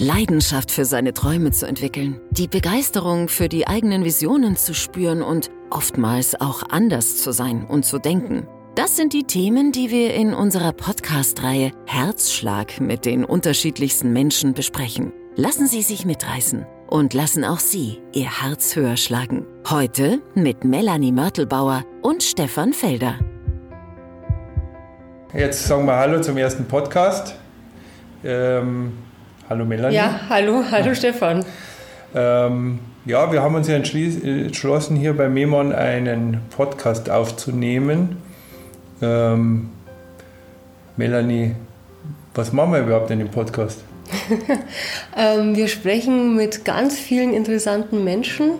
Leidenschaft für seine Träume zu entwickeln, die Begeisterung für die eigenen Visionen zu spüren und oftmals auch anders zu sein und zu denken. Das sind die Themen, die wir in unserer Podcast-Reihe Herzschlag mit den unterschiedlichsten Menschen besprechen. Lassen Sie sich mitreißen und lassen auch Sie Ihr Herz höher schlagen. Heute mit Melanie Mörtelbauer und Stefan Felder. Jetzt sagen wir Hallo zum ersten Podcast. Ähm, hallo Melanie. Ja, hallo, hallo Stefan. Ähm, ja, wir haben uns ja entschlossen, hier bei Memon einen Podcast aufzunehmen. Ähm, Melanie, was machen wir überhaupt in dem Podcast? ähm, wir sprechen mit ganz vielen interessanten Menschen.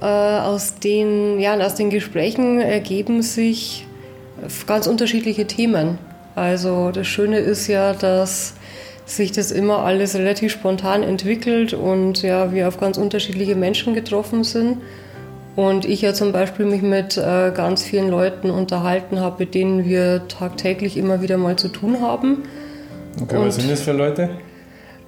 Äh, aus, den, ja, aus den Gesprächen ergeben sich ganz unterschiedliche Themen. Also das Schöne ist ja, dass sich das immer alles relativ spontan entwickelt und ja, wir auf ganz unterschiedliche Menschen getroffen sind. Und ich ja zum Beispiel mich mit äh, ganz vielen Leuten unterhalten habe, mit denen wir tagtäglich immer wieder mal zu tun haben. Okay, und was sind das für Leute?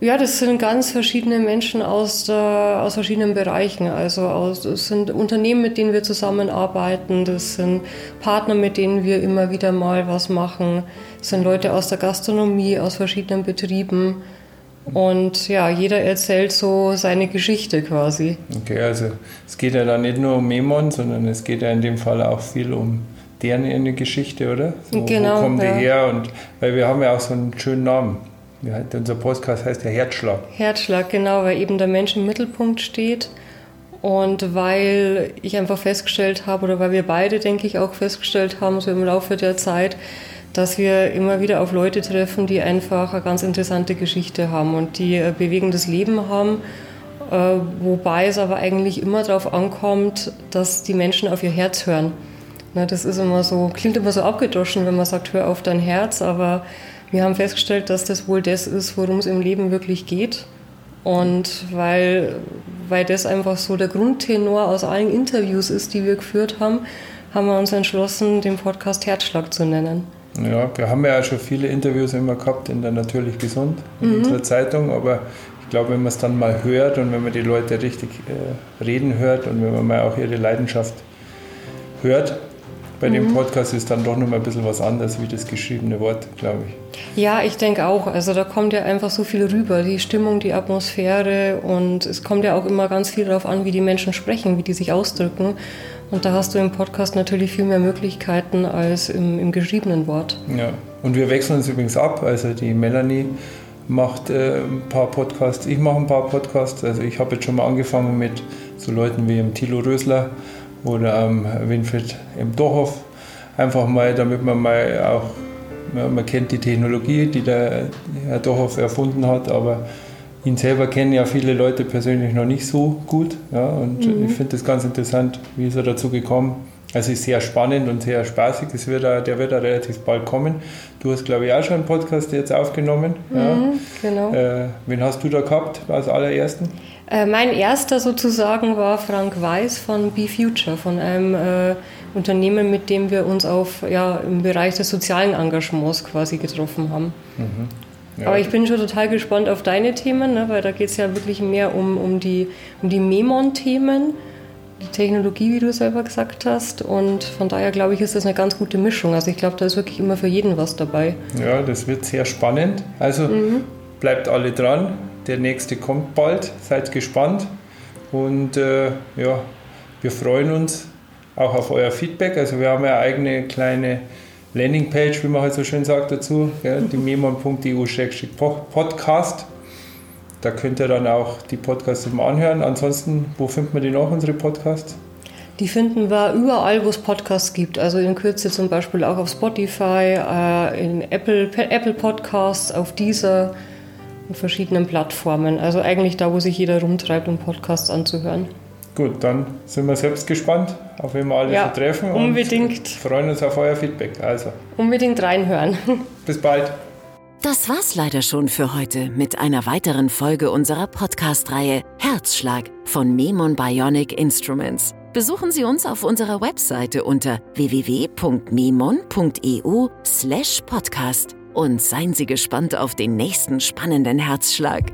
Ja, das sind ganz verschiedene Menschen aus, der, aus verschiedenen Bereichen. Also aus, das sind Unternehmen, mit denen wir zusammenarbeiten, das sind Partner, mit denen wir immer wieder mal was machen, das sind Leute aus der Gastronomie, aus verschiedenen Betrieben. Und ja, jeder erzählt so seine Geschichte quasi. Okay, also es geht ja da nicht nur um Memon, sondern es geht ja in dem Fall auch viel um deren Geschichte, oder? So, genau. Wo kommen ja. die her? Und weil wir haben ja auch so einen schönen Namen. Ja, unser Podcast heißt ja Herzschlag. Herzschlag, genau, weil eben der Mensch im Mittelpunkt steht. Und weil ich einfach festgestellt habe, oder weil wir beide, denke ich, auch festgestellt haben, so im Laufe der Zeit, dass wir immer wieder auf Leute treffen, die einfach eine ganz interessante Geschichte haben und die ein bewegendes Leben haben, äh, wobei es aber eigentlich immer darauf ankommt, dass die Menschen auf ihr Herz hören. Das ist immer so, klingt immer so abgedroschen, wenn man sagt, hör auf dein Herz, aber wir haben festgestellt, dass das wohl das ist, worum es im Leben wirklich geht. Und weil, weil das einfach so der Grundtenor aus allen Interviews ist, die wir geführt haben, haben wir uns entschlossen, den Podcast Herzschlag zu nennen. Ja, wir haben ja schon viele Interviews immer gehabt in der Natürlich Gesund, in mhm. unserer Zeitung, aber ich glaube, wenn man es dann mal hört und wenn man die Leute richtig äh, reden hört und wenn man mal auch ihre Leidenschaft hört, bei mhm. dem Podcast ist dann doch noch mal ein bisschen was anderes wie das geschriebene Wort, glaube ich. Ja, ich denke auch. Also da kommt ja einfach so viel rüber. Die Stimmung, die Atmosphäre und es kommt ja auch immer ganz viel darauf an, wie die Menschen sprechen, wie die sich ausdrücken. Und da hast du im Podcast natürlich viel mehr Möglichkeiten als im, im geschriebenen Wort. Ja, und wir wechseln uns übrigens ab. Also die Melanie macht äh, ein paar Podcasts, ich mache ein paar Podcasts. Also ich habe jetzt schon mal angefangen mit so Leuten wie dem Thilo Rösler oder ähm, Winfried im Dorhof. Einfach mal, damit man mal auch, ja, man kennt die Technologie, die der Herr Dorhof erfunden hat, aber ihn selber kennen ja viele Leute persönlich noch nicht so gut. Ja, und mhm. ich finde das ganz interessant, wie ist er dazu gekommen. Also ist sehr spannend und sehr spaßig. Das wird auch, der wird auch relativ bald kommen. Du hast, glaube ich, auch schon einen Podcast jetzt aufgenommen. Mhm, ja. Genau. Äh, wen hast du da gehabt als allerersten? Äh, mein erster sozusagen war Frank Weiß von BeFuture, von einem äh, Unternehmen, mit dem wir uns auf, ja, im Bereich des sozialen Engagements quasi getroffen haben. Mhm. Ja. Aber ich bin schon total gespannt auf deine Themen, ne, weil da geht es ja wirklich mehr um, um die, um die Memon-Themen, die Technologie, wie du selber gesagt hast. Und von daher glaube ich, ist das eine ganz gute Mischung. Also ich glaube, da ist wirklich immer für jeden was dabei. Ja, das wird sehr spannend. Also mhm. bleibt alle dran der nächste kommt bald. Seid gespannt. Und äh, ja, wir freuen uns auch auf euer Feedback. Also wir haben ja eine eigene kleine Landingpage, wie man halt so schön sagt dazu, ja, die memon.eu-podcast. Da könnt ihr dann auch die Podcasts immer anhören. Ansonsten, wo findet man die noch, unsere Podcasts? Die finden wir überall, wo es Podcasts gibt. Also in Kürze zum Beispiel auch auf Spotify, äh, in Apple, Apple Podcasts, auf dieser in verschiedenen Plattformen. Also eigentlich da, wo sich jeder rumtreibt, um Podcasts anzuhören. Gut, dann sind wir selbst gespannt, auf wen wir alle ja, so treffen. Unbedingt. Und freuen uns auf euer Feedback. Also. Unbedingt reinhören. Bis bald. Das war's leider schon für heute mit einer weiteren Folge unserer Podcast-Reihe Herzschlag von Memon Bionic Instruments. Besuchen Sie uns auf unserer Webseite unter www.memon.eu/podcast und seien Sie gespannt auf den nächsten spannenden Herzschlag.